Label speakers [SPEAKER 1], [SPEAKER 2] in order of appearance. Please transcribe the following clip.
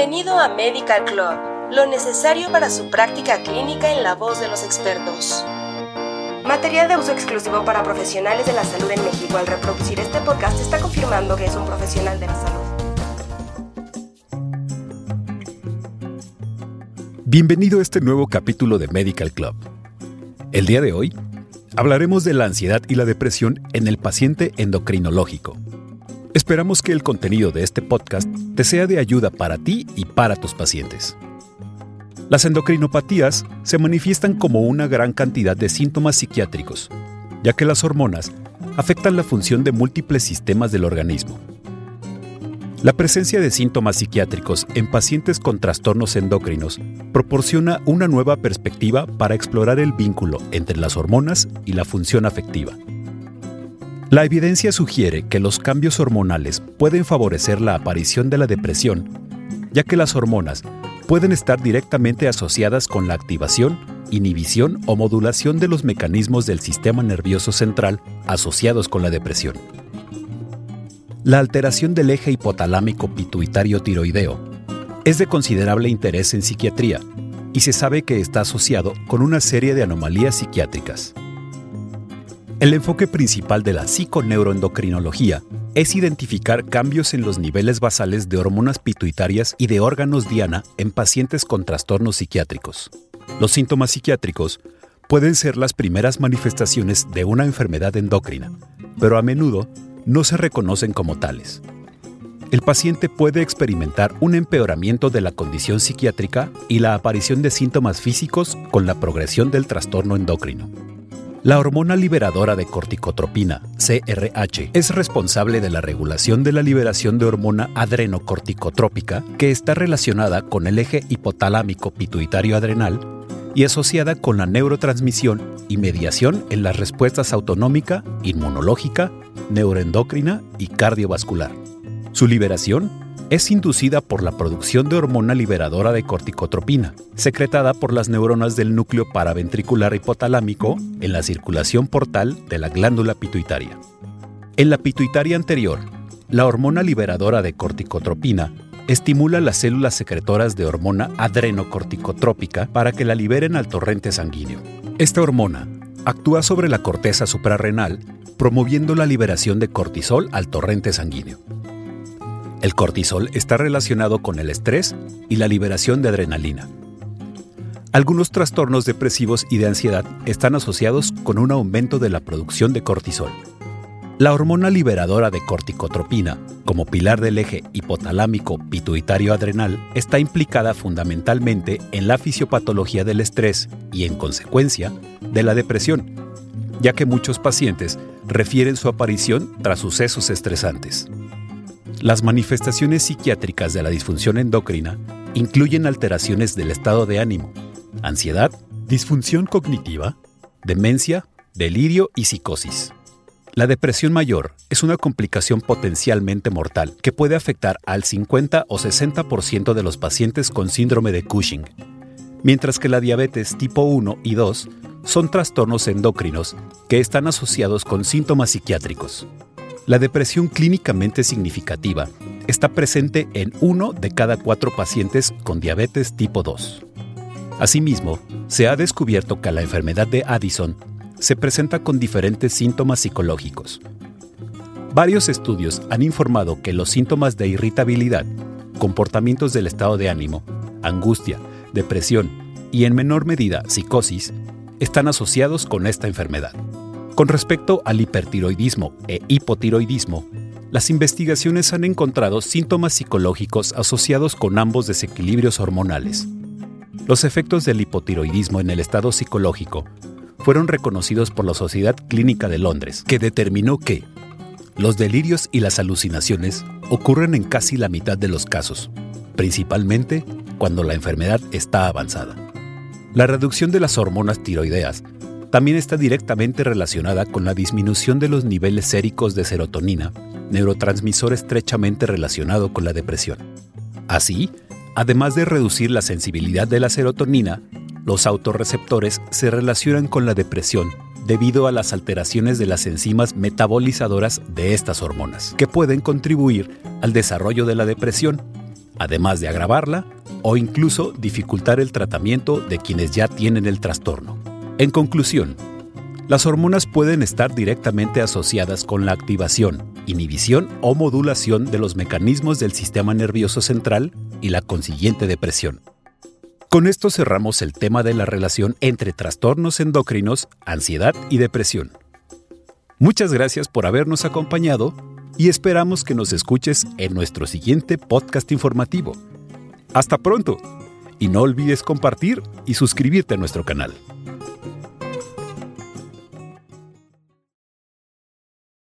[SPEAKER 1] Bienvenido a Medical Club, lo necesario para su práctica clínica en la voz de los expertos. Material de uso exclusivo para profesionales de la salud en México. Al reproducir este podcast está confirmando que es un profesional de la salud.
[SPEAKER 2] Bienvenido a este nuevo capítulo de Medical Club. El día de hoy hablaremos de la ansiedad y la depresión en el paciente endocrinológico. Esperamos que el contenido de este podcast te sea de ayuda para ti y para tus pacientes. Las endocrinopatías se manifiestan como una gran cantidad de síntomas psiquiátricos, ya que las hormonas afectan la función de múltiples sistemas del organismo. La presencia de síntomas psiquiátricos en pacientes con trastornos endocrinos proporciona una nueva perspectiva para explorar el vínculo entre las hormonas y la función afectiva. La evidencia sugiere que los cambios hormonales pueden favorecer la aparición de la depresión, ya que las hormonas pueden estar directamente asociadas con la activación, inhibición o modulación de los mecanismos del sistema nervioso central asociados con la depresión. La alteración del eje hipotalámico pituitario tiroideo es de considerable interés en psiquiatría y se sabe que está asociado con una serie de anomalías psiquiátricas. El enfoque principal de la psiconeuroendocrinología es identificar cambios en los niveles basales de hormonas pituitarias y de órganos diana en pacientes con trastornos psiquiátricos. Los síntomas psiquiátricos pueden ser las primeras manifestaciones de una enfermedad endocrina, pero a menudo no se reconocen como tales. El paciente puede experimentar un empeoramiento de la condición psiquiátrica y la aparición de síntomas físicos con la progresión del trastorno endocrino. La hormona liberadora de corticotropina, CRH, es responsable de la regulación de la liberación de hormona adrenocorticotrópica que está relacionada con el eje hipotalámico pituitario adrenal y asociada con la neurotransmisión y mediación en las respuestas autonómica, inmunológica, neuroendocrina y cardiovascular. Su liberación es inducida por la producción de hormona liberadora de corticotropina, secretada por las neuronas del núcleo paraventricular hipotalámico en la circulación portal de la glándula pituitaria. En la pituitaria anterior, la hormona liberadora de corticotropina estimula las células secretoras de hormona adrenocorticotrópica para que la liberen al torrente sanguíneo. Esta hormona actúa sobre la corteza suprarrenal, promoviendo la liberación de cortisol al torrente sanguíneo. El cortisol está relacionado con el estrés y la liberación de adrenalina. Algunos trastornos depresivos y de ansiedad están asociados con un aumento de la producción de cortisol. La hormona liberadora de corticotropina, como pilar del eje hipotalámico pituitario adrenal, está implicada fundamentalmente en la fisiopatología del estrés y, en consecuencia, de la depresión, ya que muchos pacientes refieren su aparición tras sucesos estresantes. Las manifestaciones psiquiátricas de la disfunción endocrina incluyen alteraciones del estado de ánimo, ansiedad, disfunción cognitiva, demencia, delirio y psicosis. La depresión mayor es una complicación potencialmente mortal que puede afectar al 50 o 60% de los pacientes con síndrome de Cushing, mientras que la diabetes tipo 1 y 2 son trastornos endocrinos que están asociados con síntomas psiquiátricos. La depresión clínicamente significativa está presente en uno de cada cuatro pacientes con diabetes tipo 2. Asimismo, se ha descubierto que la enfermedad de Addison se presenta con diferentes síntomas psicológicos. Varios estudios han informado que los síntomas de irritabilidad, comportamientos del estado de ánimo, angustia, depresión y en menor medida psicosis están asociados con esta enfermedad. Con respecto al hipertiroidismo e hipotiroidismo, las investigaciones han encontrado síntomas psicológicos asociados con ambos desequilibrios hormonales. Los efectos del hipotiroidismo en el estado psicológico fueron reconocidos por la Sociedad Clínica de Londres, que determinó que los delirios y las alucinaciones ocurren en casi la mitad de los casos, principalmente cuando la enfermedad está avanzada. La reducción de las hormonas tiroideas también está directamente relacionada con la disminución de los niveles séricos de serotonina, neurotransmisor estrechamente relacionado con la depresión. Así, además de reducir la sensibilidad de la serotonina, los autorreceptores se relacionan con la depresión debido a las alteraciones de las enzimas metabolizadoras de estas hormonas, que pueden contribuir al desarrollo de la depresión, además de agravarla o incluso dificultar el tratamiento de quienes ya tienen el trastorno. En conclusión, las hormonas pueden estar directamente asociadas con la activación, inhibición o modulación de los mecanismos del sistema nervioso central y la consiguiente depresión. Con esto cerramos el tema de la relación entre trastornos endocrinos, ansiedad y depresión. Muchas gracias por habernos acompañado y esperamos que nos escuches en nuestro siguiente podcast informativo. Hasta pronto y no olvides compartir y suscribirte a nuestro canal.